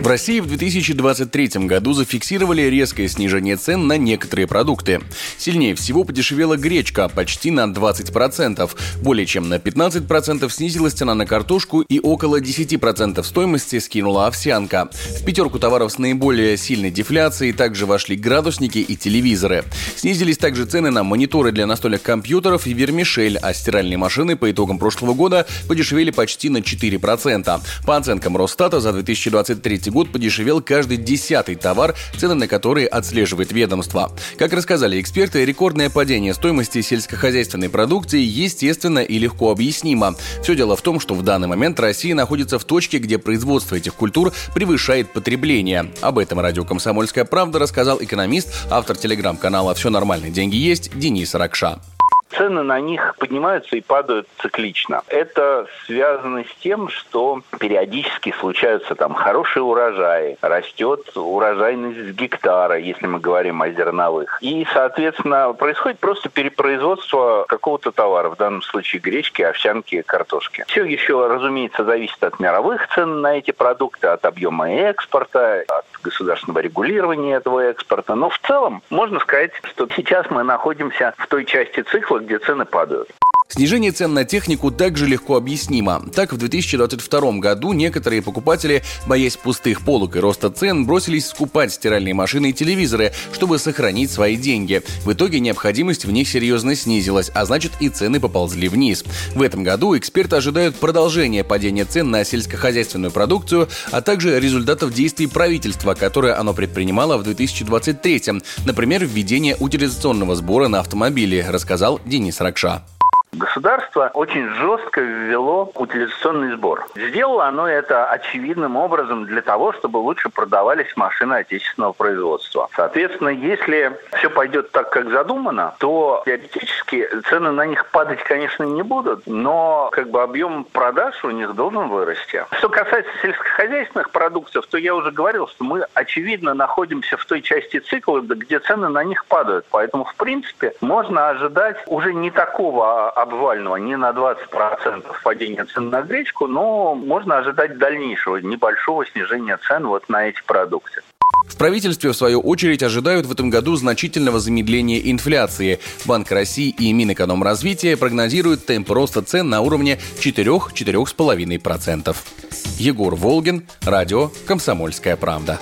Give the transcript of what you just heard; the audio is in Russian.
В России в 2023 году зафиксировали резкое снижение цен на некоторые продукты. Сильнее всего подешевела гречка почти на 20%. Более чем на 15% снизилась цена на картошку и около 10% стоимости скинула овсянка. В пятерку товаров с наиболее сильной дефляцией также вошли градусники и телевизоры. Снизились также цены на мониторы для настольных компьютеров и вермишель, а стиральные машины по итогам прошлого года подешевели почти на 4%. По оценкам Росстата за 2023 год год подешевел каждый десятый товар, цены на которые отслеживает ведомство. Как рассказали эксперты, рекордное падение стоимости сельскохозяйственной продукции естественно и легко объяснимо. Все дело в том, что в данный момент Россия находится в точке, где производство этих культур превышает потребление. Об этом радио «Комсомольская правда» рассказал экономист, автор телеграм-канала «Все нормально, деньги есть» Денис Ракша цены на них поднимаются и падают циклично. Это связано с тем, что периодически случаются там хорошие урожаи, растет урожайность гектара, если мы говорим о зерновых. И, соответственно, происходит просто перепроизводство какого-то товара, в данном случае гречки, овсянки, картошки. Все еще, разумеется, зависит от мировых цен на эти продукты, от объема экспорта, от государственного регулирования этого экспорта. Но в целом можно сказать, что сейчас мы находимся в той части цикла, где цены падают. Снижение цен на технику также легко объяснимо. Так, в 2022 году некоторые покупатели, боясь пустых полок и роста цен, бросились скупать стиральные машины и телевизоры, чтобы сохранить свои деньги. В итоге необходимость в них серьезно снизилась, а значит и цены поползли вниз. В этом году эксперты ожидают продолжения падения цен на сельскохозяйственную продукцию, а также результатов действий правительства, которое оно предпринимало в 2023, например, введение утилизационного сбора на автомобили, рассказал Денис Ракша. Государство очень жестко ввело утилизационный сбор. Сделало оно это очевидным образом для того, чтобы лучше продавались машины отечественного производства. Соответственно, если все пойдет так, как задумано, то теоретически цены на них падать, конечно, не будут, но как бы объем продаж у них должен вырасти. Что касается сельскохозяйственных продуктов, то я уже говорил, что мы очевидно находимся в той части цикла, где цены на них падают. Поэтому, в принципе, можно ожидать уже не такого обвального не на 20% падения цен на гречку, но можно ожидать дальнейшего небольшого снижения цен вот на эти продукты. В правительстве, в свою очередь, ожидают в этом году значительного замедления инфляции. Банк России и Минэкономразвития прогнозируют темп роста цен на уровне 4-4,5%. Егор Волгин, радио «Комсомольская правда».